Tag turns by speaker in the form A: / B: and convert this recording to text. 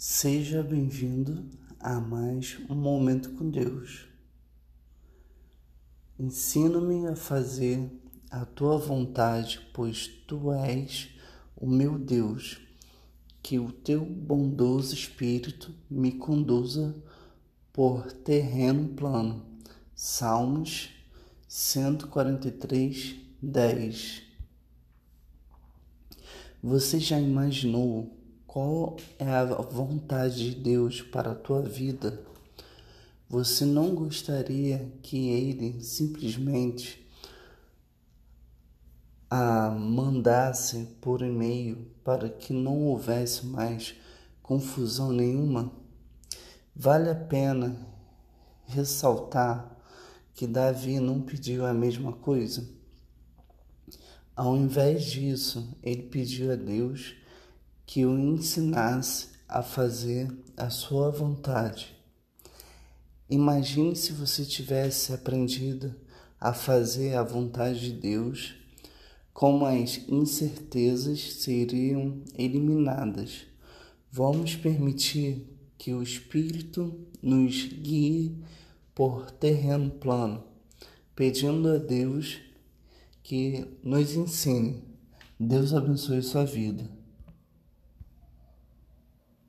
A: Seja bem-vindo a mais um momento com Deus. Ensina-me a fazer a tua vontade, pois tu és o meu Deus. Que o teu bondoso espírito me conduza por terreno plano. Salmos 143, 10. Você já imaginou qual é a vontade de Deus para a tua vida? Você não gostaria que Ele simplesmente a mandasse por e-mail para que não houvesse mais confusão nenhuma? Vale a pena ressaltar que Davi não pediu a mesma coisa? Ao invés disso, ele pediu a Deus que o ensinasse a fazer a sua vontade. Imagine se você tivesse aprendido a fazer a vontade de Deus, como as incertezas seriam eliminadas. Vamos permitir que o Espírito nos guie por terreno plano, pedindo a Deus que nos ensine. Deus abençoe sua vida.